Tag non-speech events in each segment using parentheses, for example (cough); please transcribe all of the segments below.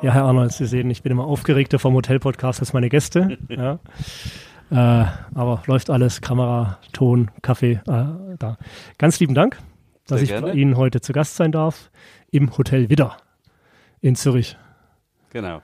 Ja, Herr Arnold, Sie sehen, ich bin immer aufgeregter vom Hotel-Podcast als meine Gäste. (laughs) ja. Äh, aber läuft alles, Kamera, Ton, Kaffee, äh, da. Ganz lieben Dank, dass Sehr ich gerne. bei Ihnen heute zu Gast sein darf im Hotel Widder in Zürich. Genau.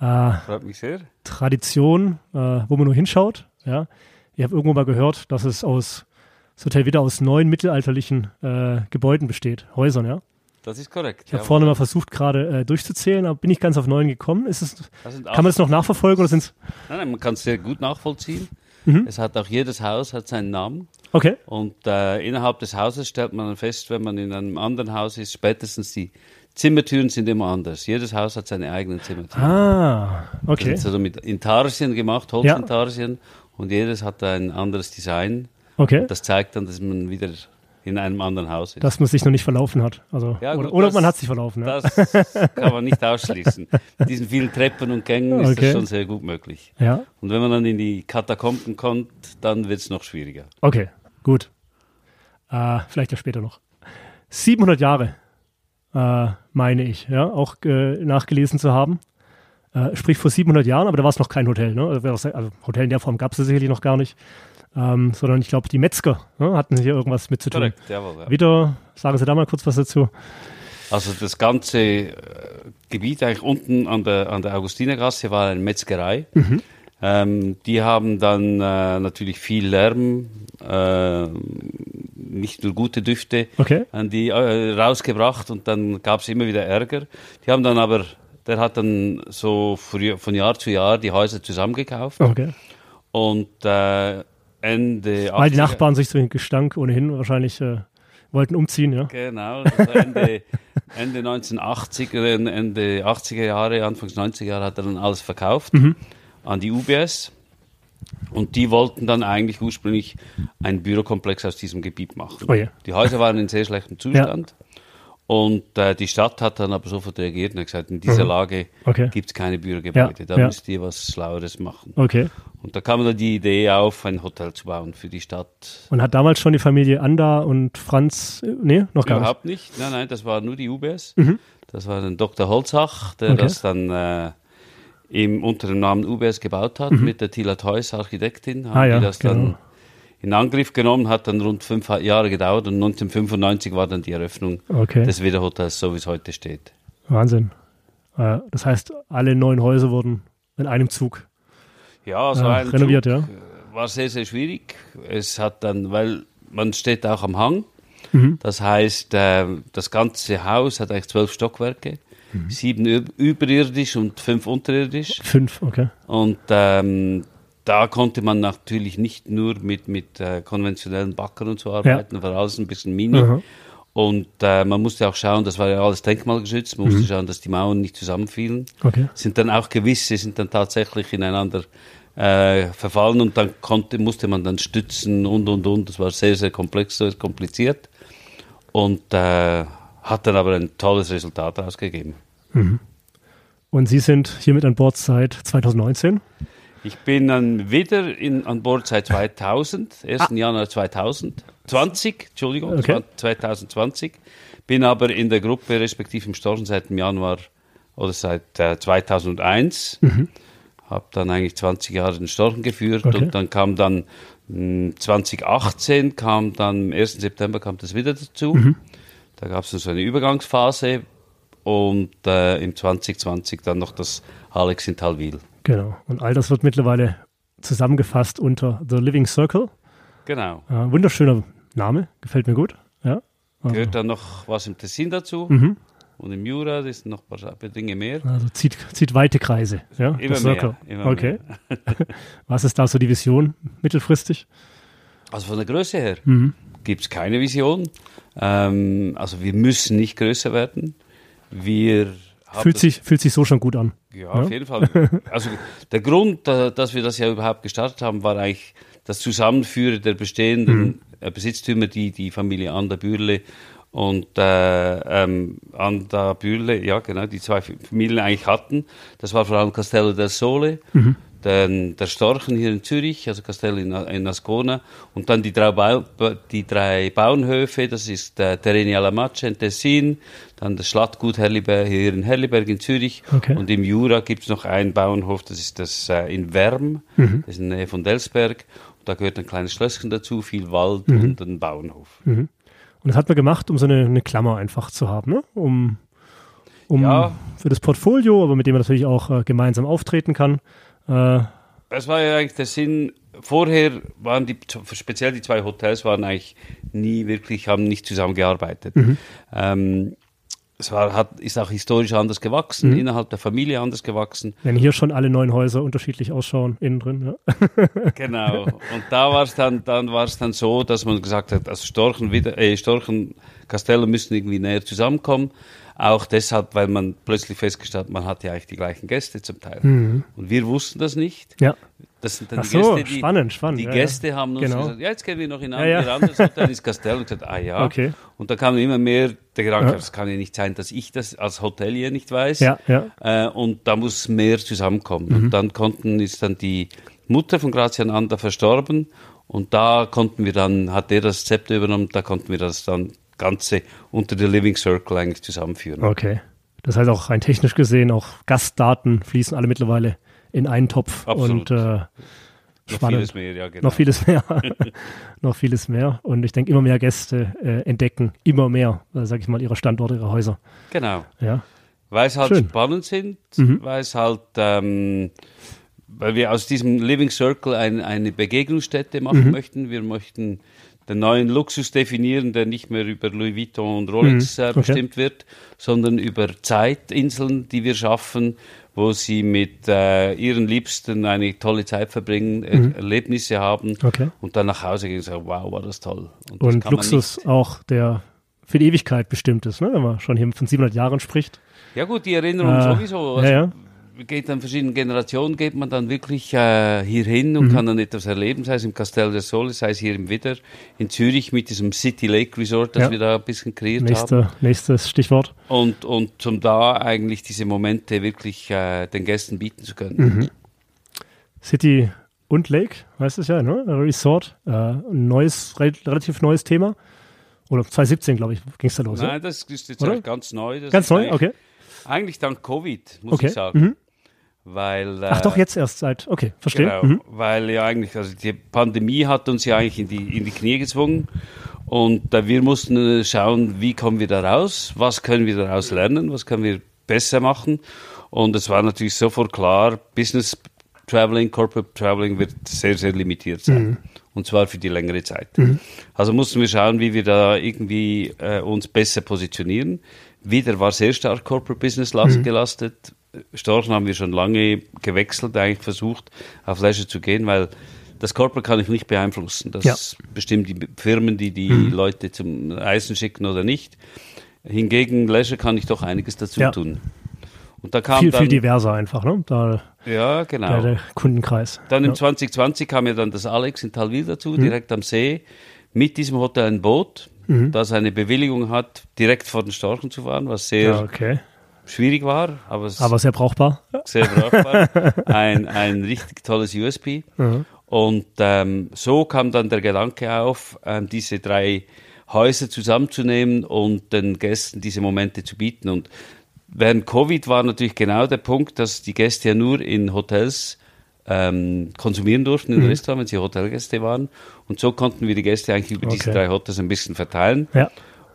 Äh, Freut mich sehr. Tradition, äh, wo man nur hinschaut. Ja. Ich habe irgendwo mal gehört, dass es aus das Hotel Widder aus neun mittelalterlichen äh, Gebäuden besteht, Häusern, ja. Das ist korrekt. Ich habe jawohl. vorne mal versucht, gerade äh, durchzuzählen, aber bin ich ganz auf neun gekommen. Ist es, Das kann man das noch nachverfolgen oder sind es? Nein, nein, man kann es sehr gut nachvollziehen. Mhm. Es hat auch jedes Haus hat seinen Namen. Okay. Und äh, innerhalb des Hauses stellt man dann fest, wenn man in einem anderen Haus ist, spätestens die Zimmertüren sind immer anders. Jedes Haus hat seine eigenen Zimmertüren. Ah, Das okay. ist also mit Intarsien gemacht, Holzintarsien. Und jedes hat ein anderes Design. Okay. Das zeigt dann, dass man wieder in einem anderen Haus ist. Dass man sich noch nicht verlaufen hat. Also, Ja, oder, gut, oder das- man hat sich verlaufen. Ja. Das kann man nicht ausschließen. Mit diesen vielen Treppen und Gängen ist Okay. das schon sehr gut möglich. ja. Und wenn man dann in die Katakomben kommt, dann wird es noch schwieriger. Okay, gut. Äh, vielleicht ja später noch. 700 Jahre, äh, meine ich, ja, auch äh, nachgelesen zu haben. Äh, sprich vor 700 Jahren, aber da war es noch kein Hotel. Ne? Also, also Hotel in der Form gab es sicherlich noch gar nicht. Ähm, sondern ich glaube, die Metzger ne, hatten hier irgendwas mit zu tun. jawohl. Ja. Wieder, sagen Sie da mal kurz was dazu. Also das ganze äh, Gebiet eigentlich unten an der, an der Augustinergasse war eine Metzgerei. Mhm. Ähm, die haben dann äh, natürlich viel Lärm, äh, nicht nur gute Düfte, Okay. an die äh, rausgebracht und dann gab es immer wieder Ärger. Die haben dann aber, der hat dann so von von Jahr zu Jahr die Häuser zusammengekauft Okay. und äh, Ende Weil die 80er Nachbarn sich so den Gestank ohnehin wahrscheinlich äh, wollten umziehen, ja. Genau, (laughs) Ende, Ende 1980, äh, Ende 80er Jahre, Anfangs 90er Jahre hat er dann alles verkauft Mhm. an die UBS. Und die wollten dann eigentlich ursprünglich einen Bürokomplex aus diesem Gebiet machen. Oh je. Die Häuser waren in sehr schlechtem Zustand. Und äh, die Stadt hat dann aber sofort reagiert und hat gesagt, in dieser Lage Mhm. Okay. gibt es keine Bürogebäude. Ja, Da ja. müsst ihr was Schlaueres machen. Okay. Und da kam dann die Idee auf, ein Hotel zu bauen für die Stadt. Und hat damals schon die Familie Anda und Franz, äh, nee, noch gar nicht. Überhaupt nicht. Nein, nein, das war nur die UBS. Das war ein Dr. Holzach, der Mhm. Okay. das dann äh, im, unter dem Namen UBS gebaut hat, mit der Tila Theus, Architektin. Haben Mhm. Ah, ja, die das dann genau. In Angriff genommen, hat dann rund fünf Jahre gedauert und 1995 war dann die Eröffnung Okay. des Wiederhotels, so wie es heute steht. Wahnsinn. Äh, das heißt, alle neun Häuser wurden in einem Zug Ja, so äh, ein renoviert, Zug ja. äh, war sehr, sehr schwierig. Es hat dann, weil man steht auch am Hang, Mhm. das heißt, äh, das ganze Haus hat eigentlich zwölf Stockwerke, Mhm. sieben üb- überirdisch und fünf unterirdisch. Fünf, okay. Und ähm, da konnte man natürlich nicht nur mit, mit äh, konventionellen Backern und so arbeiten, war alles ein bisschen mini. Aha. Und äh, man musste auch schauen, das war ja alles denkmalgeschützt, man Mhm. musste schauen, dass die Mauern nicht zusammenfielen. Okay. Sind dann auch gewisse, sind dann tatsächlich ineinander äh, verfallen und dann konnte, musste man dann stützen und und und. Das war sehr, sehr komplex, sehr kompliziert. Und äh, hat dann aber ein tolles Resultat ausgegeben. Und Sie sind hier mit an Bord seit 2019. Ich bin dann wieder in, an Bord seit 2000, 1. Januar 2020, Entschuldigung, Ah. Okay. 2020. Bin aber in der Gruppe, respektive im Storchen seit dem Januar oder seit äh, 2001. Habe dann eigentlich 20 Jahre den Storchen geführt Okay. und dann kam dann mh, 2018, kam dann am 1. September kam das wieder dazu. Da gab es so eine Übergangsphase und äh, im 2020 dann noch das Alex in Talwil. Genau. Und all das wird mittlerweile zusammengefasst unter The Living Circle. Genau. Äh, wunderschöner Name, gefällt mir gut. Ja. Also, Gehört dann noch was im Tessin dazu Mhm. und im Jura, das sind noch ein paar Dinge mehr. also zieht, zieht weite Kreise. Ja, Immer mehr, immer okay. (laughs) Was ist da so die Vision mittelfristig? Also von der Größe her Mhm. gibt es keine Vision. Ähm, also wir müssen nicht größer werden. Wir Fühlt sich, fühlt sich so schon gut an. Ja, auf jeden Fall. Also der Grund, da- dass wir das ja überhaupt gestartet haben, war eigentlich das Zusammenführen der bestehenden äh, Besitztümer, die die Familie Anda Bürle und äh, ähm, Anda Bürle, ja genau, die zwei Familien eigentlich hatten. Das war vor allem Castello del Sole. Dann der Storchen hier in Zürich, also Castello in, in Ascona, und dann die drei, Bau, die drei Bauernhöfe, das ist äh, Terreni alla Mace in Tessin, dann das Schlattgut Herliberg, hier in Herliberg in Zürich, Okay. und im Jura gibt es noch einen Bauernhof, das ist das äh, in Werm, Mhm. das ist in der Nähe von Delsberg, und da gehört ein kleines Schlösschen dazu, viel Wald Mhm. und ein Bauernhof. Und das hat man gemacht, um so eine, eine Klammer einfach zu haben, ne? Um, um Ja. für das Portfolio, aber mit dem man natürlich auch äh, gemeinsam auftreten kann. Äh, Das war ja eigentlich der Sinn. Vorher waren die, speziell die zwei Hotels waren eigentlich nie wirklich, haben nicht zusammengearbeitet. Ähm, es war, hat, ist auch historisch anders gewachsen, innerhalb der Familie anders gewachsen. wenn hier schon alle neun Häuser unterschiedlich ausschauen, innen drin. Ja. (laughs) (laughs) Genau. Und da war es dann, dann war es dann so, dass man gesagt hat, also Storchen wieder, äh, Storchen, Castello müssen irgendwie näher zusammenkommen. Auch deshalb, weil man plötzlich festgestellt hat, man hat ja eigentlich die gleichen Gäste zum Teil. Und wir wussten das nicht. ja. Das sind dann Ach die so, Gäste, die, spannend, spannend, die ja, Gäste haben uns Genau. gesagt, ja, jetzt gehen wir noch in ein Ja, ja. anderes Hotel ins Castell und gesagt, ah ja. Okay. Und da kam immer mehr der Gedanke, Ja. es kann ja nicht sein, dass ich das als Hotelier nicht weiß. Ja, ja. Äh, und da muss mehr zusammenkommen. Mhm. Und dann konnten, ist dann die Mutter von Grazian Anda verstorben und da konnten wir dann, hat er das Zepter übernommen, da konnten wir das dann Ganze unter der Living Circle eigentlich zusammenführen. Okay. Das heißt auch rein technisch gesehen, auch Gastdaten fließen alle mittlerweile in einen Topf. Absolut. Und äh, Noch spannend. vieles mehr, ja, genau. noch vieles mehr. (laughs) noch vieles mehr. Und ich denke, immer mehr Gäste äh, entdecken immer mehr, äh, sag ich mal, ihre Standorte, ihre Häuser. Genau. Ja. Weil es halt Schön. Mhm. spannend sind, weil es halt, ähm, weil wir aus diesem Living Circle ein, eine Begegnungsstätte Mhm. machen möchten. Wir möchten den neuen Luxus definieren, der nicht mehr über Louis Vuitton und Rolex äh, okay. bestimmt wird, sondern über Zeitinseln, die wir schaffen, wo sie mit äh, ihren Liebsten eine tolle Zeit verbringen, er Erlebnisse haben Mhm. Okay. und dann nach Hause gehen und sagen, wow, war das toll. Und, das Und Luxus auch, der für die Ewigkeit bestimmt ist, ne? wenn man schon hier von 700 Jahren spricht. Ja gut, die Erinnerung Äh, sowieso. Also, ja, ja. Geht dann verschiedenen Generationen, geht man dann wirklich äh, hier hin Mhm. und kann dann etwas erleben, sei es im Castel del Sole, sei es hier im Widder, in Zürich mit diesem City Lake Resort, das Ja. wir da ein bisschen kreiert haben. Nächste, nächstes Stichwort. Und, und zum da eigentlich diese Momente wirklich äh, den Gästen bieten zu können. Mhm. City und Lake, heißt es ja, ne? Resort. Äh, ein neues, re relativ neues Thema. Oder 2017, glaube ich, ging es da los. ja? Nein, das ist jetzt ganz neu. Das Ganz neu, okay. Eigentlich dank Covid, muss Okay. ich sagen. Mhm. Weil, äh, Ach doch, jetzt erst seit, okay, verstehe. Genau, Mhm. weil ja eigentlich, also die Pandemie hat uns ja eigentlich in die, in die Knie gezwungen und wir mussten äh, schauen, wie kommen wir da raus, was können wir daraus lernen, was können wir besser machen und es war natürlich sofort klar, Business Traveling, Corporate Traveling wird sehr, sehr limitiert sein. Und zwar für die längere Zeit. Also mussten wir schauen, wie wir da irgendwie äh, uns besser positionieren. Wieder war sehr stark Corporate Business last- gelastet. Storchen haben wir schon lange gewechselt, eigentlich versucht, auf Leisure zu gehen, weil das Corporate kann ich nicht beeinflussen. Das Ja. bestimmt die Firmen, die die Leute zum Reisen schicken oder nicht. Hingegen Leisure kann ich doch einiges dazu Ja. tun. Und da kam Viel, dann, viel diverser einfach, ne? Da, ja, genau. der Kundenkreis. Dann im ja. 2020 kam ja dann das Alex in Talwil dazu, Mhm. direkt am See, mit diesem Hotel ein Boot, das eine Bewilligung hat, direkt vor den Storchen zu fahren, was sehr ja, okay. Schwierig war, aber, Aber sehr brauchbar. sehr brauchbar. ein, ein richtig tolles USP. Mhm. Und ähm, so kam dann der Gedanke auf, ähm, diese drei Häuser zusammenzunehmen und den Gästen diese Momente zu bieten. Und während Covid war natürlich genau der Punkt, dass die Gäste ja nur in Hotels ähm, konsumieren durften, Mhm. in Restaurants, wenn sie Hotelgäste waren. Und so konnten wir die Gäste eigentlich über diese Okay. drei Hotels ein bisschen verteilen. Ja.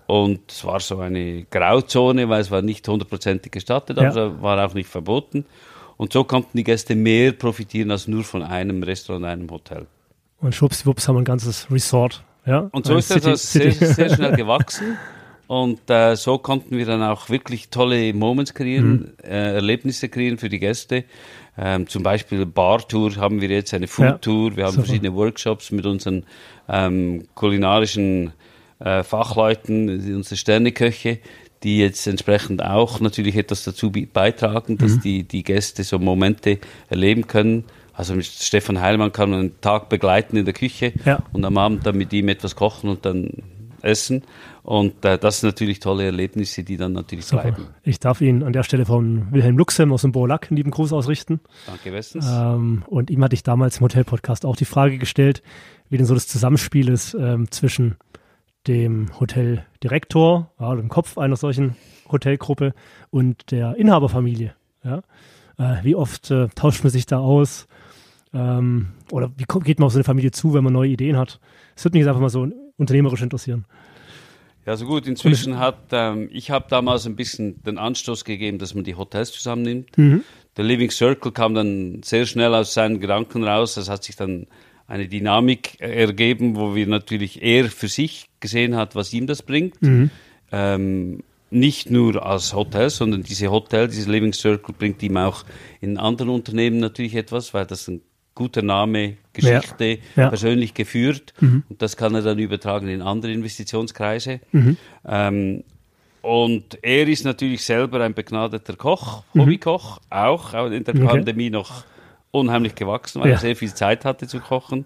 Und es war so eine Grauzone, weil es war nicht hundertprozentig gestattet, Ja. aber war auch nicht verboten. Und so konnten die Gäste mehr profitieren als nur von einem Restaurant, einem Hotel. Und schwuppsdiwupps haben wir ein ganzes Resort. Ja? Und so ist das City- sehr, City. sehr schnell (laughs) gewachsen. Und äh, so konnten wir dann auch wirklich tolle Moments kreieren, Mhm. äh, Erlebnisse kreieren für die Gäste. Ähm, zum Beispiel Bartour haben wir jetzt, eine Foodtour. Wir haben super. verschiedene Workshops mit unseren ähm, kulinarischen äh, Fachleuten, unsere Sterneköche, die jetzt entsprechend auch natürlich etwas dazu beitragen, dass Mhm. die, die Gäste so Momente erleben können. Also mit Stefan Heilmann kann man einen Tag begleiten in der Küche Ja. und am Abend dann mit ihm etwas kochen und dann essen. Und äh, das sind natürlich tolle Erlebnisse, die dann natürlich Super. bleiben. Ich darf Ihnen an der Stelle von Wilhelm Luxem aus dem Borlack einen lieben Gruß ausrichten. Danke bestens. Ähm, und ihm hatte ich damals im Hotel-Podcast auch die Frage gestellt, wie denn so das Zusammenspiel ist ähm, zwischen dem Hoteldirektor, ja, dem Kopf einer solchen Hotelgruppe und der Inhaberfamilie. Ja? Äh, wie oft äh, tauscht man sich da aus? Ähm, oder wie geht man auf so eine Familie zu, wenn man neue Ideen hat? Das würde mich jetzt einfach mal so unternehmerisch interessieren. Ja, so gut. Inzwischen hat, ähm, ich habe damals ein bisschen den Anstoß gegeben, dass man die Hotels zusammennimmt. Mhm. Der Living Circle kam dann sehr schnell aus seinen Gedanken raus. Das hat sich dann eine Dynamik ergeben, wo wir natürlich er für sich gesehen hat, was ihm das bringt. Mhm. Ähm, nicht nur als Hotel, sondern diese Hotel, diese Living Circle bringt ihm auch in anderen Unternehmen natürlich etwas, weil das ein guter Name, Geschichte, Ja. Ja. persönlich geführt Mhm. und das kann er dann übertragen in andere Investitionskreise. Mhm. Ähm, und er ist natürlich selber ein begnadeter Koch, Mhm. Hobbykoch, auch, auch in der Okay. Pandemie noch unheimlich gewachsen, weil Ja. er sehr viel Zeit hatte zu kochen.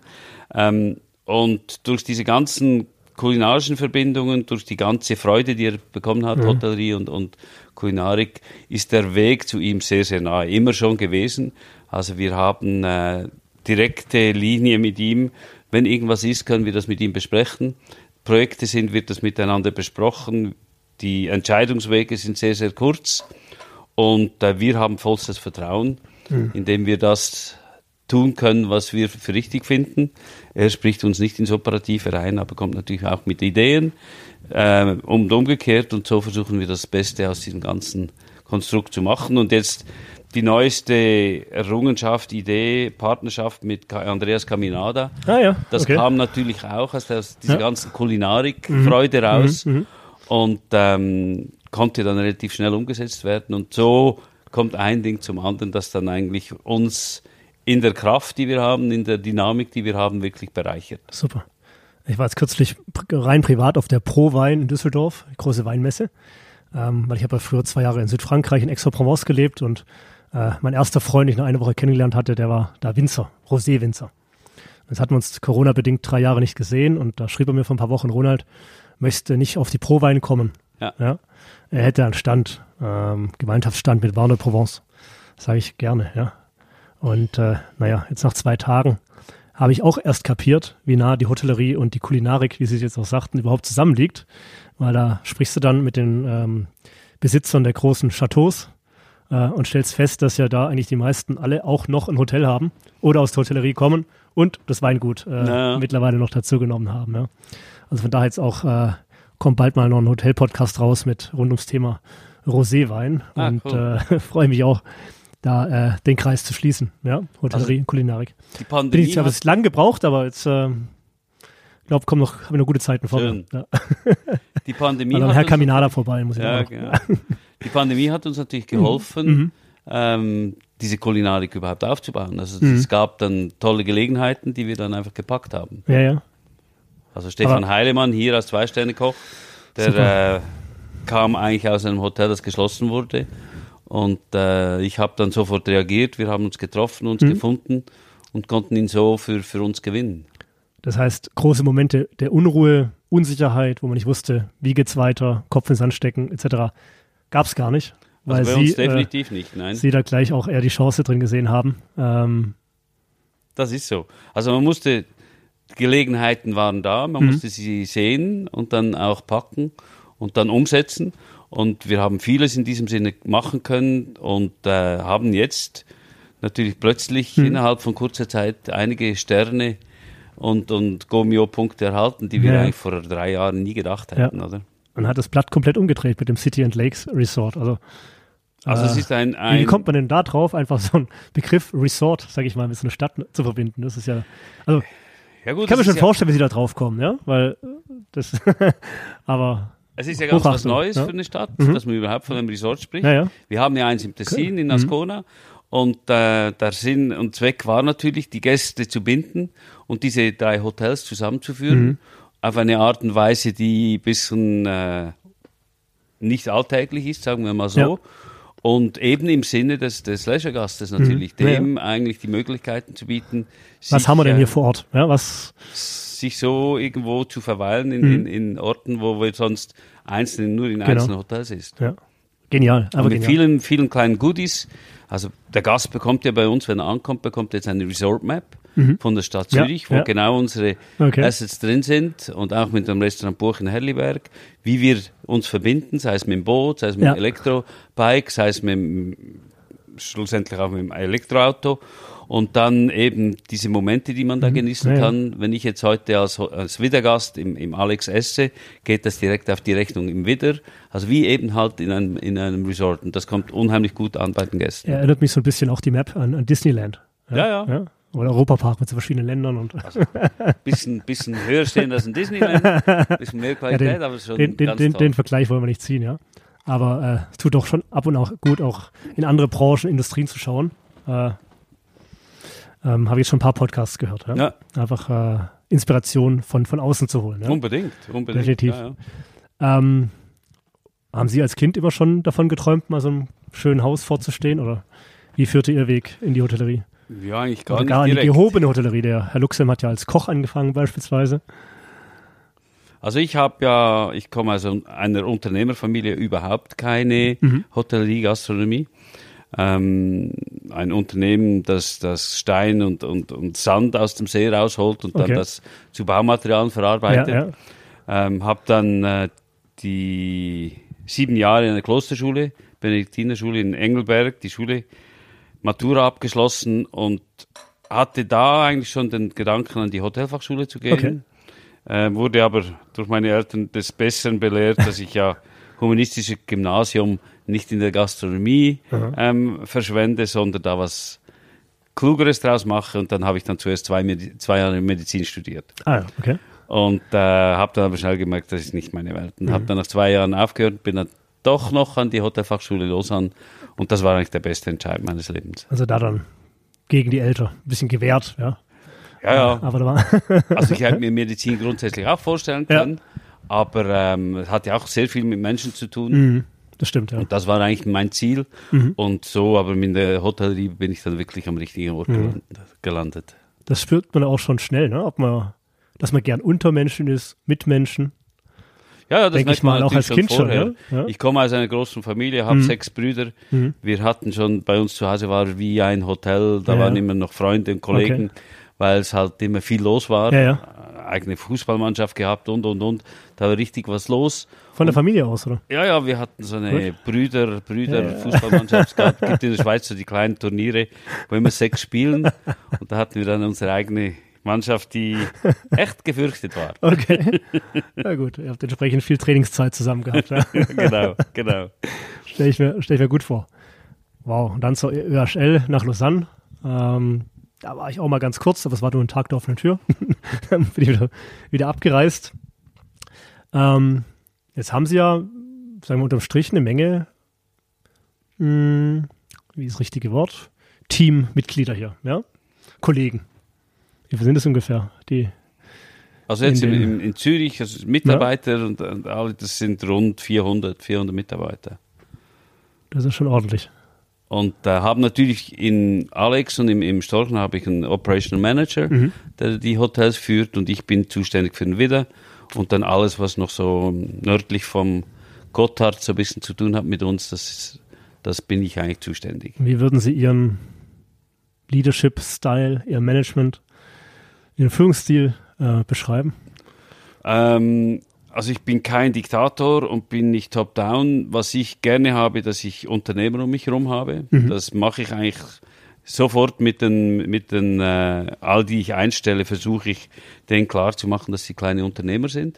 Ähm, und durch diese ganzen kulinarischen Verbindungen, durch die ganze Freude, die er bekommen hat, Mhm. Hotellerie und, und Kulinarik, ist der Weg zu ihm sehr, sehr nahe. Immer schon gewesen. Also wir haben äh, direkte Linie mit ihm. Wenn irgendwas ist, können wir das mit ihm besprechen. Projekte sind, wird das miteinander besprochen. Die Entscheidungswege sind sehr, sehr kurz. Und äh, wir haben vollstes Vertrauen, indem wir das tun können, was wir für richtig finden. Er spricht uns nicht ins Operative rein, aber kommt natürlich auch mit Ideen äh, und umgekehrt. Und so versuchen wir das Beste aus diesem ganzen Konstrukt zu machen. Und jetzt die neueste Errungenschaft, Idee, Partnerschaft mit Andreas Caminada. Ah ja, Das okay. kam natürlich auch aus der, aus dieser Ja. ganzen Kulinarik-Freude raus mhm. und ähm, konnte dann relativ schnell umgesetzt werden. Und so kommt ein Ding zum anderen, das dann eigentlich uns in der Kraft, die wir haben, in der Dynamik, die wir haben, wirklich bereichert. Super. Ich war jetzt kürzlich rein privat auf der Pro Wein in Düsseldorf, große Weinmesse. Ähm, weil ich habe ja früher zwei Jahre in Südfrankreich in Aix-en-Provence gelebt und äh, mein erster Freund, den ich nach einer Woche kennengelernt hatte, der war da Winzer, Rosé-Winzer. Jetzt hatten wir uns Corona-bedingt drei Jahre nicht gesehen und da schrieb er mir vor ein paar Wochen, Ronald, möchtest du nicht auf die Pro Wein kommen? Ja. Er hätte einen Stand, ähm, Gemeinschaftsstand mit de Provence. Sage ich gerne, ja. Und äh, naja, jetzt nach zwei Tagen habe ich auch erst kapiert, wie nah die Hotellerie und die Kulinarik, wie Sie es jetzt auch sagten, überhaupt zusammenliegt. Weil da sprichst du dann mit den ähm, Besitzern der großen Chateaus äh, und stellst fest, dass ja da eigentlich die meisten alle auch noch ein Hotel haben oder aus der Hotellerie kommen und das Weingut äh, Ja. mittlerweile noch dazu genommen haben. Ja. Also von daher jetzt auch äh, kommt bald mal noch ein Hotel-Podcast raus mit rund ums Thema Roséwein Ah, und cool. äh, (laughs) freue mich auch, da äh, den Kreis zu schließen. Ja, Hotellerie und Kulinarik. Die Bin Pandemie ich, habe hat, es lang gebraucht, aber jetzt äh, glaube kommen noch, haben wir noch gute Zeiten vor mir. Ja. (laughs) die Pandemie dann hat Herr Kaminada vorbei, muss ich Ja, genau. Die Pandemie hat uns natürlich geholfen, Mhm. ähm, diese Kulinarik überhaupt aufzubauen. Also Mhm. es gab dann tolle Gelegenheiten, die wir dann einfach gepackt haben. Ja, ja. Also Stefan Aber- Heilemann hier als Zwei-Sterne-Koch, der äh, kam eigentlich aus einem Hotel, das geschlossen wurde. Und äh, ich habe dann sofort reagiert. Wir haben uns getroffen, uns Mhm. gefunden und konnten ihn so für, für uns gewinnen. Das heißt, große Momente der Unruhe, Unsicherheit, wo man nicht wusste, wie geht's weiter, Kopf ins Sand stecken, etc., gab es gar nicht. Weil Also bei Sie, uns definitiv nicht, äh, nein. Sie da gleich auch eher die Chance drin gesehen haben. Ähm, Das ist so. Also man musste, Gelegenheiten waren da, man Mhm. musste sie sehen und dann auch packen und dann umsetzen. Und wir haben vieles in diesem Sinne machen können und äh, haben jetzt natürlich plötzlich Mhm. innerhalb von kurzer Zeit einige Sterne und, und Gomio-Punkte erhalten, die wir Ja. eigentlich vor drei Jahren nie gedacht Ja. hätten, oder? man hat das Blatt komplett umgedreht mit dem City and Lakes Resort. Also, Also äh, es ist ein, wie ein kommt man denn da drauf, einfach so einen Begriff Resort, sage ich mal, mit so einer Stadt zu verbinden? Das ist ja, also ja gut, ich kann mir schon vorstellen, wie Sie da drauf kommen, ja, weil äh, das, (laughs) aber Ja, es ist ja ganz was Neues ja. für eine Stadt, Mhm. dass man überhaupt von einem Resort spricht. ja, ja, Wir haben ja eins im Tessin, in Mhm. Ascona. Und äh, der Sinn und Zweck war natürlich, die Gäste zu binden und diese drei Hotels zusammenzuführen. Mhm. Auf eine Art und Weise, die ein bisschen äh, nicht alltäglich ist, sagen wir mal so. Und eben im Sinne des, des Leisure-Gastes natürlich, Mhm. Ja. dem eigentlich die Möglichkeiten zu bieten. was sich, haben wir denn äh, hier vor Ort? Ja, was, sich so irgendwo zu verweilen in, Mhm. in, in Orten, wo wir sonst einzeln nur in Genau. einzelnen Hotels ist. Ja. Genial, aber Und mit genial. vielen, vielen kleinen Goodies. Also der Gast bekommt ja bei uns, wenn er ankommt, bekommt jetzt eine Resort Map von der Stadt Mhm. Ja, Zürich, wo ja. genau unsere Okay. Assets drin sind und auch mit dem Restaurant Buch in Herliberg, wie wir uns verbinden, sei es mit dem Boot, sei es mit dem Elektrobike, sei es mit dem, schlussendlich auch mit dem Elektroauto. Und dann eben diese Momente, die man da genießen Mhm. Ja, ja. kann. Wenn ich jetzt heute als, als Wiedergast im, im Alex esse, geht das direkt auf die Rechnung im Widder. Also wie eben halt in einem, in einem Resort. Und das kommt unheimlich gut an bei den Gästen. Erinnert mich so ein bisschen auch die Map an, an Disneyland. Ja, ja. Oder Europapark mit so verschiedenen Ländern und Bisschen, bisschen höher stehen als in Disneyland, bisschen mehr (laughs) ja, Qualität, den, aber schon den, ganz den, toll. den Vergleich wollen wir nicht ziehen, ja. Aber äh, es tut doch schon ab und auch gut, auch in andere Branchen, Industrien zu schauen. Äh, ähm, Habe ich jetzt schon ein paar Podcasts gehört. Ja? Ja, Einfach äh, Inspiration von, von außen zu holen. Ja? unbedingt, unbedingt. Definitiv. Ja, ja. Ähm, haben Sie als Kind immer schon davon geträumt, mal so einem schönen Haus vorzustehen? Oder wie führte Ihr Weg in die Hotellerie? ja eigentlich gar Oder nicht gar in die direkt. gehobene Hotellerie. Der Herr Luxem hat ja als Koch angefangen beispielsweise. Also ich habe ja, ich komme aus einer Unternehmerfamilie, überhaupt keine Mhm. Hotellerie, Gastronomie. Ähm, ein Unternehmen, das, das Stein und, und, und Sand aus dem See rausholt und Okay. dann das zu Baumaterialien Ja, verarbeitet. ja. Ähm, habe dann äh, die sieben Jahre in der Klosterschule, Benediktinerschule in Engelberg, die Schule Matura abgeschlossen und hatte da eigentlich schon den Gedanken, an die Hotelfachschule zu gehen. Okay. Äh, wurde aber durch meine Eltern des Besseren belehrt, dass ich ja humanistische Gymnasium nicht in der Gastronomie ähm, verschwende, sondern da was Klugeres draus mache. Und dann habe ich dann zuerst zwei, Medi zwei Jahre Medizin studiert. Ah, ja, okay. Und äh, habe dann aber schnell gemerkt, das ist nicht meine Welt. Und habe dann nach zwei Jahren aufgehört, bin dann doch noch an die Hotelfachschule Lausanne. Und das war eigentlich der beste Entscheid meines Lebens. Also da dann gegen die Eltern. Ein bisschen gewehrt, ja. Ja, ja. Aber da war. (laughs) Also ich hätte (laughs) mir Medizin grundsätzlich auch vorstellen Ja. können. Aber ähm, es hat ja auch sehr viel mit Menschen zu tun. Mhm, das stimmt, ja. Und das war eigentlich mein Ziel. Und so, aber mit der Hotellerie bin ich dann wirklich am richtigen Ort gelandet- gelandet. Das spürt man auch schon schnell, ne? Ob man, dass man gern unter Menschen ist, mit Menschen. Ja, ja, das Denke merkt ich mal, man auch als Kind schon, vorher. ja? Ja. Mhm. Ich komme aus einer großen Familie, habe sechs Brüder. Wir hatten schon, bei uns zu Hause war wie ein Hotel, da Ja, waren ja. immer noch Freunde und Kollegen, weil es halt immer viel los war. Ja, ja. Eigene Fußballmannschaft gehabt und, und, und. Da war richtig was los. Von der Familie aus, oder? Ja, ja, wir hatten so eine Gut. Brüder, Brüder Fußballmannschaft. (laughs) Es gab, gibt in der Schweiz so die kleinen Turniere, wo immer sechs spielen. Und da hatten wir dann unsere eigene Mannschaft, die echt gefürchtet war. (laughs) Okay. Na gut, ihr habt entsprechend viel Trainingszeit zusammen gehabt. Ja. (laughs) genau, genau. Stelle ich, mir- stell ich mir gut vor. Wow, und dann zur ÖHL nach Lausanne. Ähm, da war ich auch mal ganz kurz, aber es war nur ein Tag der offenen Tür. (laughs) dann bin ich wieder, wieder abgereist. Ähm, jetzt haben sie ja, sagen wir unterm Strich, eine Menge, mh, wie ist das richtige Wort? Teammitglieder hier, ja? Kollegen. Wie viele sind es ungefähr? Die, Also jetzt In den- in, in Zürich, also Mitarbeiter und, und alle, das sind rund 400, 400 Mitarbeiter. das ist schon ordentlich. Und äh, haben natürlich in Alex und im, im Storchen habe ich einen Operational Manager, der die Hotels führt und ich bin zuständig für den Widder und dann alles, was noch so nördlich vom Gotthard so ein bisschen zu tun hat mit uns, das, ist, das bin ich eigentlich zuständig. Wie würden Sie Ihren Leadership-Style, Ihr Management, Ihren Führungsstil äh, beschreiben? Ähm, also ich bin kein Diktator und bin nicht top-down. Was ich gerne habe, dass ich Unternehmer um mich herum habe. Das mache ich eigentlich sofort mit den, mit den äh, all die ich einstelle, versuche ich denen klar zu machen, dass sie kleine Unternehmer sind.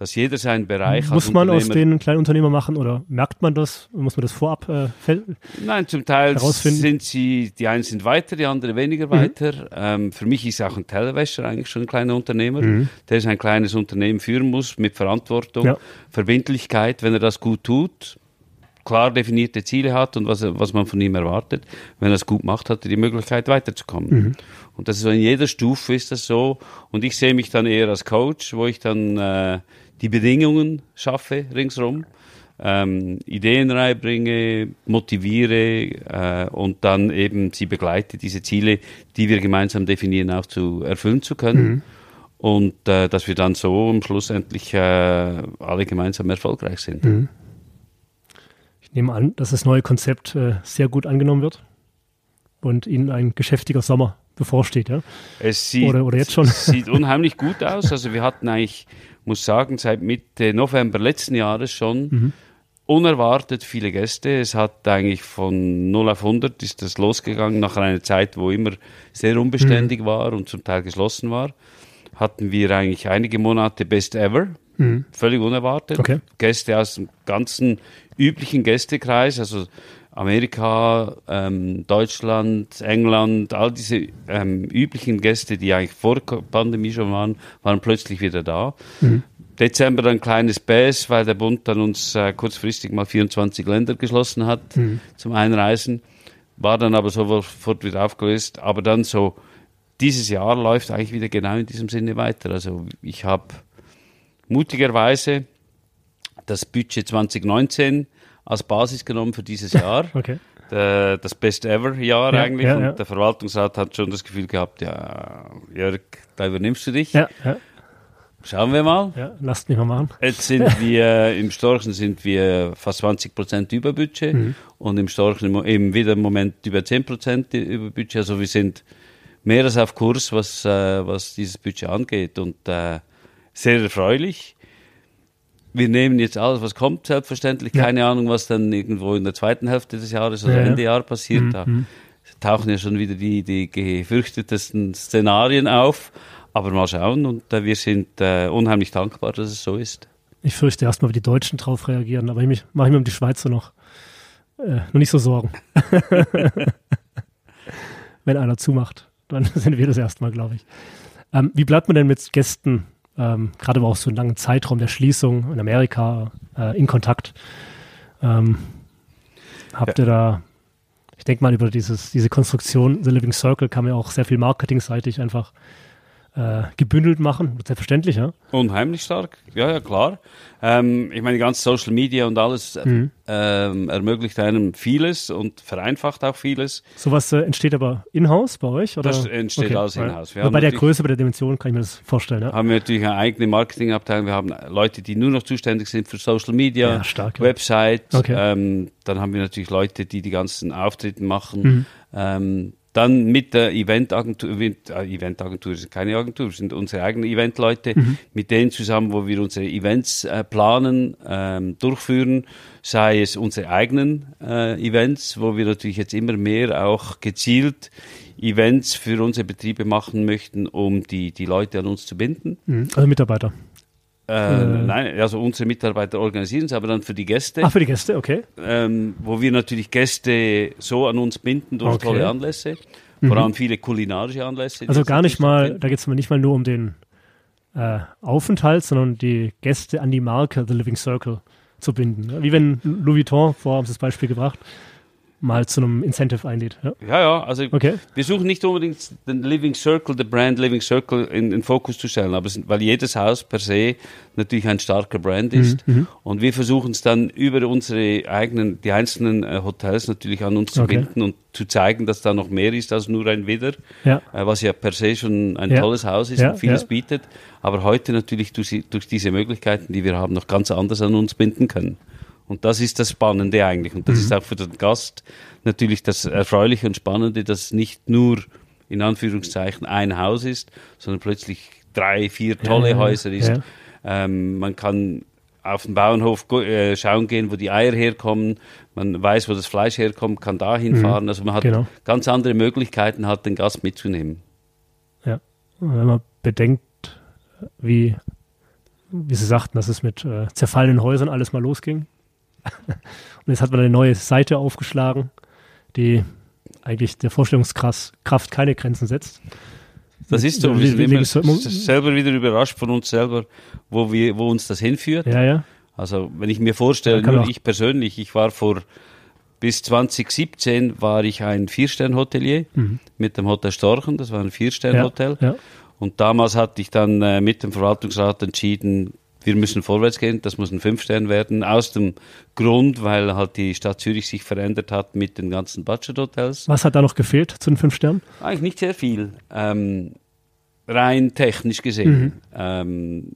Dass jeder seinen Bereich als Muss man aus Unternehmer- den kleinen Unternehmer machen oder merkt man das? Muss man das vorab äh, Nein, zum Teil sind sie, die einen sind weiter, die anderen weniger weiter. Ähm, für mich ist auch ein Tellerwäscher eigentlich schon ein kleiner Unternehmer, der ein kleines Unternehmen führen muss mit Verantwortung, Ja. Verbindlichkeit, wenn er das gut tut, klar definierte Ziele hat und was, was man von ihm erwartet. Wenn er es gut macht, hat er die Möglichkeit weiterzukommen. Und das ist so in jeder Stufe ist das so. Und ich sehe mich dann eher als Coach, wo ich dann äh, die Bedingungen schaffe ringsherum ähm, Ideen reinbringe, motiviere äh, und dann eben sie begleite, diese Ziele, die wir gemeinsam definieren, auch zu erfüllen zu können. und äh, dass wir dann so am Schluss endlich äh, alle gemeinsam erfolgreich sind. Mhm. Ich nehme an, dass das neue Konzept äh, sehr gut angenommen wird und Ihnen ein geschäftiger Sommer bevorsteht, ja? Es sieht, oder, oder jetzt schon. sieht unheimlich gut aus. Also wir hatten eigentlich, muss sagen, seit Mitte November letzten Jahres schon mhm. unerwartet viele Gäste. Es hat eigentlich von 0 auf 100 ist das losgegangen nach einer Zeit, wo immer sehr unbeständig mhm. war und zum Teil geschlossen war. Hatten wir eigentlich einige Monate Best Ever. Mhm. Völlig unerwartet. Okay. Gäste aus dem ganzen üblichen Gästekreis, also Amerika, ähm, Deutschland, England, all diese ähm, üblichen Gäste, die eigentlich vor der Pandemie schon waren, waren plötzlich wieder da. Mhm. Dezember ein kleines Bass, weil der Bund dann uns äh, kurzfristig mal 24 Länder geschlossen hat mhm. zum Einreisen. War dann aber sofort wieder aufgelöst. Aber dann so, dieses Jahr läuft eigentlich wieder genau in diesem Sinne weiter. Also ich habe mutigerweise das Budget 2019 als Basis genommen für dieses Jahr. (laughs) okay. Der, das Best Ever Jahr ja, eigentlich. Ja, und ja. der Verwaltungsrat hat schon das Gefühl gehabt, ja, Jörg, da übernimmst du dich. Ja, ja. Schauen wir mal. Ja, lasst mich mal machen. Jetzt sind (laughs) wir, im Storchen sind wir fast 20 Prozent über Budget mhm. und im Storchen eben wieder im Moment über 10 Prozent über Budget. Also wir sind mehr als auf Kurs, was, äh, was dieses Budget angeht und äh, sehr erfreulich wir nehmen jetzt alles, was kommt, selbstverständlich. Ja. Keine Ahnung, was dann irgendwo in der zweiten Hälfte des Jahres oder ja, Ende Jahr passiert. Mhm. Da mhm. tauchen ja schon wieder die, die gefürchtetesten Szenarien auf. Aber mal schauen und äh, wir sind äh, unheimlich dankbar, dass es so ist. Ich fürchte erstmal, wie die Deutschen darauf reagieren, aber ich mache ich mir um die Schweizer noch, äh, noch nicht so Sorgen. (laughs) Wenn einer zumacht, dann (laughs) sind wir das erstmal, glaube ich. Ähm, wie bleibt man denn mit Gästen ähm, gerade auch so einen langen Zeitraum der Schließung in Amerika äh, in Kontakt. Ähm, habt ja. ihr da, ich denke mal, über dieses, diese Konstruktion The Living Circle man ja auch sehr viel marketingseitig einfach äh, gebündelt machen, selbstverständlich, ja. Unheimlich stark, ja, ja, klar. Ähm, ich meine, die ganze Social Media und alles äh, mhm. ähm, ermöglicht einem vieles und vereinfacht auch vieles. Sowas äh, entsteht aber in-house bei euch? Oder? Das entsteht okay. alles in-house. bei der Größe, bei der Dimension kann ich mir das vorstellen. Ja? Haben wir natürlich eine eigene Marketingabteilung. Wir haben Leute, die nur noch zuständig sind für Social Media, ja, stark, Website. Okay. Ähm, dann haben wir natürlich Leute, die die ganzen Auftritte machen. Mhm. Dann mit der Eventagentur, äh, Eventagentur ist keine Agentur, wir sind unsere eigenen Eventleute, mhm. mit denen zusammen, wo wir unsere Events äh, planen, ähm, durchführen, sei es unsere eigenen äh, Events, wo wir natürlich jetzt immer mehr auch gezielt Events für unsere Betriebe machen möchten, um die, die Leute an uns zu binden. Mhm. Also Mitarbeiter. Äh, äh, nein, also unsere Mitarbeiter organisieren es, aber dann für die Gäste. Ach, für die Gäste, okay. Ähm, wo wir natürlich Gäste so an uns binden durch okay. tolle Anlässe. Vor allem mhm. viele kulinarische Anlässe. Also gar nicht mal, da geht es nicht mal nur um den äh, Aufenthalt, sondern die Gäste an die Marke The Living Circle zu binden. Wie wenn Louis Vuitton, vorher haben Sie das Beispiel gebracht, mal zu einem Incentive einlädt. Ja, ja, ja also okay. wir suchen nicht unbedingt den Living Circle, den Brand Living Circle in den Fokus zu stellen, aber sind, weil jedes Haus per se natürlich ein starker Brand ist mhm, mhm. und wir versuchen es dann über unsere eigenen, die einzelnen äh, Hotels natürlich an uns zu okay. binden und zu zeigen, dass da noch mehr ist als nur ein Widder, ja. Äh, was ja per se schon ein ja. tolles Haus ist ja, und vieles bietet, aber heute natürlich durch, durch diese Möglichkeiten, die wir haben, noch ganz anders an uns binden können. Und das ist das Spannende eigentlich. Und das mhm. ist auch für den Gast natürlich das Erfreuliche und Spannende, dass nicht nur in Anführungszeichen ein Haus ist, sondern plötzlich drei, vier tolle ja, Häuser ist. Ja. Ähm, man kann auf den Bauernhof äh, schauen gehen, wo die Eier herkommen. Man weiß, wo das Fleisch herkommt, kann da hinfahren. Mhm, also man hat genau. ganz andere Möglichkeiten, halt den Gast mitzunehmen. Ja, wenn man bedenkt, wie, wie Sie sagten, dass es mit äh, zerfallenen Häusern alles mal losging. Und jetzt hat man eine neue Seite aufgeschlagen, die eigentlich der Vorstellungskraft keine Grenzen setzt. Das ist so. Wir sind immer selber wieder überrascht von uns selber, wo, wir, wo uns das hinführt. Ja, ja. Also, wenn ich mir vorstelle, nur ich persönlich, ich war vor bis 2017 war ich ein Vier-Stern-Hotelier mhm. mit dem Hotel Storchen, das war ein Vier-Stern-Hotel. Ja, ja. Und damals hatte ich dann äh, mit dem Verwaltungsrat entschieden, wir müssen vorwärts gehen, das muss ein Fünf-Stern werden, aus dem Grund, weil halt die Stadt Zürich sich verändert hat mit den ganzen Budget-Hotels. Was hat da noch gefehlt zu den fünf Sternen? Eigentlich nicht sehr viel. Ähm, rein technisch gesehen. Ähm,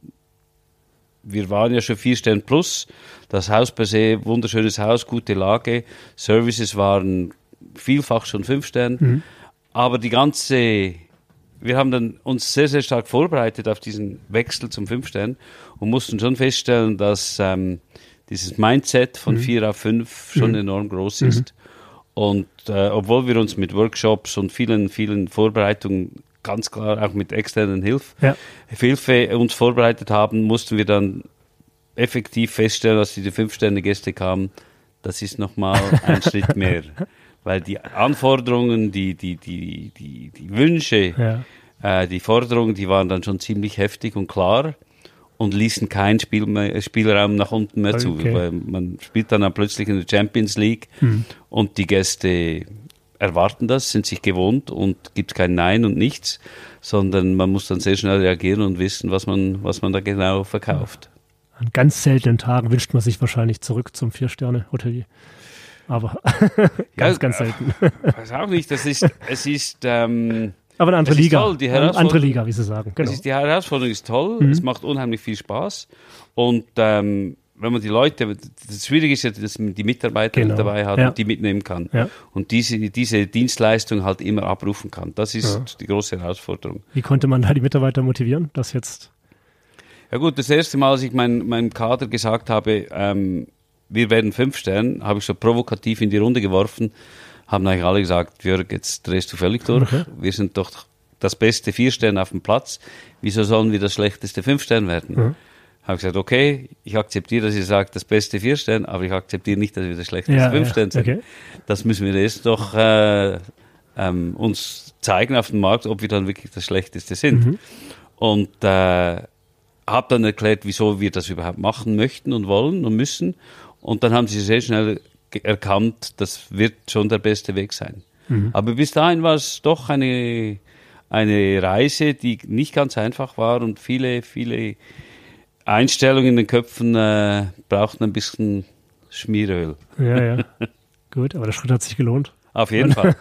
wir waren ja schon vier Sterne plus. Das Haus per se, wunderschönes Haus, gute Lage. Services waren vielfach schon fünf Sterne. Aber die ganze, wir haben dann uns sehr, sehr stark vorbereitet auf diesen Wechsel zum fünf Stern und mussten schon feststellen, dass ähm, dieses Mindset von vier auf fünf schon enorm groß ist. Und äh, obwohl wir uns mit Workshops und vielen, vielen Vorbereitungen ganz klar auch mit externen Hilfe, Ja. Hilfe uns vorbereitet haben, mussten wir dann effektiv feststellen, als diese Fünf-Sterne-Gäste kamen, das ist nochmal ein (laughs) Schritt mehr. Weil die Anforderungen, die, die, die, die, die Wünsche, Ja. äh, die Forderungen, die waren dann schon ziemlich heftig und klar und ließen keinen Spiel mehr, Spielraum nach unten mehr zu. Okay. Weil man spielt dann, dann plötzlich in der Champions League und die Gäste erwarten das, sind sich gewohnt und gibt kein Nein und nichts, sondern man muss dann sehr schnell reagieren und wissen, was man, was man da genau verkauft. An ganz seltenen Tagen wünscht man sich wahrscheinlich zurück zum Vier-Sterne-Hotelier. Aber (laughs) ganz, Ja, ganz selten. Weiß auch nicht, das ist, es ist, ähm, Aber eine andere Liga. toll, die eine andere Herausforderung- Liga, wie Sie sagen. Genau. Ist, die Herausforderung ist toll, Mhm. es macht unheimlich viel Spaß. Und ähm, wenn man die Leute, das Schwierige ist ja, dass man die Mitarbeiter Genau. dabei hat Ja. und die mitnehmen kann. Ja. Und diese, diese Dienstleistung halt immer abrufen kann. Das ist die große Herausforderung. Wie konnte man da die Mitarbeiter motivieren, das jetzt? Ja gut, das erste Mal, als ich mein, meinem Kader gesagt habe, ähm, wir werden fünf Sterne, habe ich so provokativ in die Runde geworfen, haben eigentlich alle gesagt, Jörg, jetzt drehst du völlig durch. Okay. Wir sind doch das beste vier Sterne auf dem Platz. Wieso sollen wir das schlechteste fünf Sterne werden? Mhm. Habe gesagt, okay, ich akzeptiere, dass ihr sagt, das beste vier Sterne, aber ich akzeptiere nicht, dass wir das schlechteste Ja, fünf ja, Sterne sind. okay. Das müssen wir erst doch äh, ähm, uns zeigen auf dem Markt, ob wir dann wirklich das Schlechteste sind. Mhm. Und äh, habe dann erklärt, wieso wir das überhaupt machen möchten und wollen und müssen. Und dann haben sie sehr schnell erkannt, das wird schon der beste Weg sein. Aber bis dahin war es doch eine, eine Reise, die nicht ganz einfach war und viele, viele Einstellungen in den Köpfen äh, brauchten ein bisschen Schmieröl. Ja, ja. (laughs) Gut, aber der Schritt hat sich gelohnt. Auf jeden (laughs) Fall.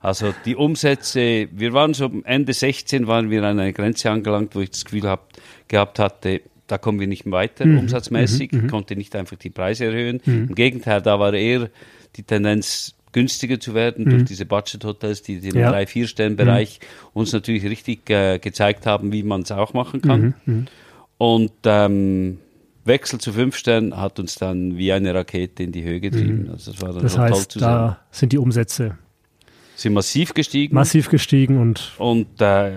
Also die Umsätze, wir waren so Ende 16 waren wir an einer Grenze angelangt, wo ich das Gefühl hab, gehabt hatte, da kommen wir nicht mehr weiter, umsatzmäßig, ich konnte nicht einfach die Preise erhöhen. Im Gegenteil, da war eher die Tendenz, günstiger zu werden durch diese Budget-Hotels, die im Ja. 3-4-Stellen-Bereich uns natürlich richtig äh, gezeigt haben, wie man es auch machen kann. Und ähm, Wechsel zu fünf Sternen hat uns dann wie eine Rakete in die Höhe getrieben. Also das war dann Das toll heißt, zu sehen. da sind die Umsätze Sind massiv gestiegen. massiv gestiegen und Und äh,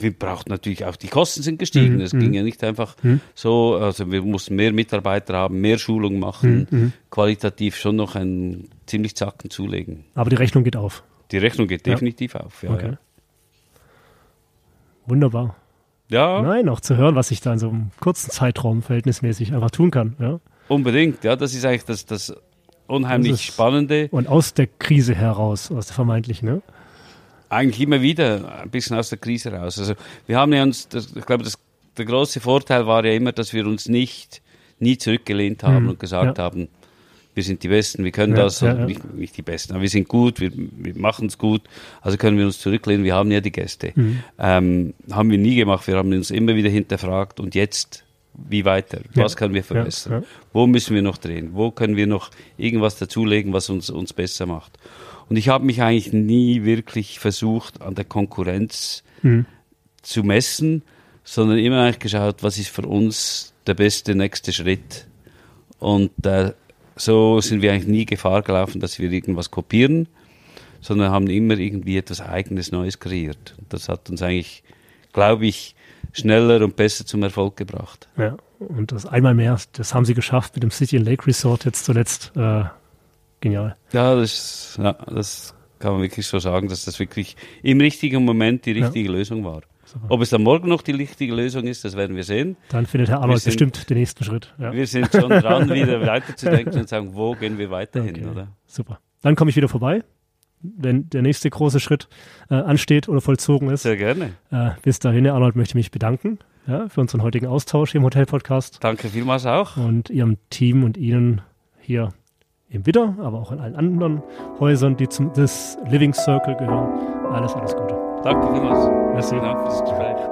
wir brauchten natürlich auch, die Kosten sind gestiegen. Mhm, Es ging ja nicht einfach so, also wir mussten mehr Mitarbeiter haben, mehr Schulung machen, Mhm, qualitativ schon noch einen ziemlich Zacken zulegen. aber die Rechnung geht auf. Die Rechnung geht Ja. definitiv auf. Ja, Okay. Wunderbar. ja. ja Nein, auch zu hören, was ich da in so einem kurzen Zeitraum verhältnismäßig einfach tun kann. Ja? unbedingt. Ja, das ist eigentlich das, das unheimlich Das ist- Spannende. Und aus der Krise heraus, aus der vermeintlichen, ne? Eigentlich immer wieder ein bisschen aus der Krise raus. Also wir haben ja uns, das, ich glaube, das, der große Vorteil war ja immer, dass wir uns nicht nie zurückgelehnt haben Mhm, und gesagt ja. haben, wir sind die Besten, wir können Ja, das, ja, ja. Nicht, nicht die Besten, aber wir sind gut, wir, wir machen es gut, also können wir uns zurücklehnen, wir haben ja die Gäste. Mhm. Ähm, haben wir nie gemacht, wir haben uns immer wieder hinterfragt und jetzt, wie weiter, was Ja, können wir ja, verbessern, ja. wo müssen wir noch drehen, wo können wir noch irgendwas dazulegen, was uns, uns besser macht. Und ich habe mich eigentlich nie wirklich versucht, an der Konkurrenz Mhm. zu messen, sondern immer eigentlich geschaut, was ist für uns der beste nächste Schritt. Und äh, so sind wir eigentlich nie Gefahr gelaufen, dass wir irgendwas kopieren, sondern haben immer irgendwie etwas Eigenes, Neues kreiert. Und das hat uns eigentlich, glaube ich, schneller und besser zum Erfolg gebracht. Ja. Und das einmal mehr, das haben sie geschafft mit dem City and Lake Resort jetzt zuletzt. Äh, genial. Ja, das, ja, das kann man wirklich so sagen, dass das wirklich im richtigen Moment die Ja. richtige Lösung war. Super. Ob es dann morgen noch die richtige Lösung ist, das werden wir sehen. Dann findet Herr Arnold sind- bestimmt den nächsten Schritt. Ja. Wir sind schon dran, wieder weiterzudenken und sagen, wo gehen wir weiterhin, Okay. oder? Super. Dann komme ich wieder vorbei, wenn der nächste große Schritt äh, ansteht oder vollzogen ist. Sehr gerne. Äh, bis dahin, Herr Arnold, möchte ich mich bedanken ja, für unseren heutigen Austausch hier im Hotel-Podcast Danke vielmals auch. und Ihrem Team und Ihnen hier im Widder, aber auch in allen anderen Häusern, die zum das Living Circle gehören. Alles, alles Gute. Danke vielmals. Merci. Danke fürs Gespräch.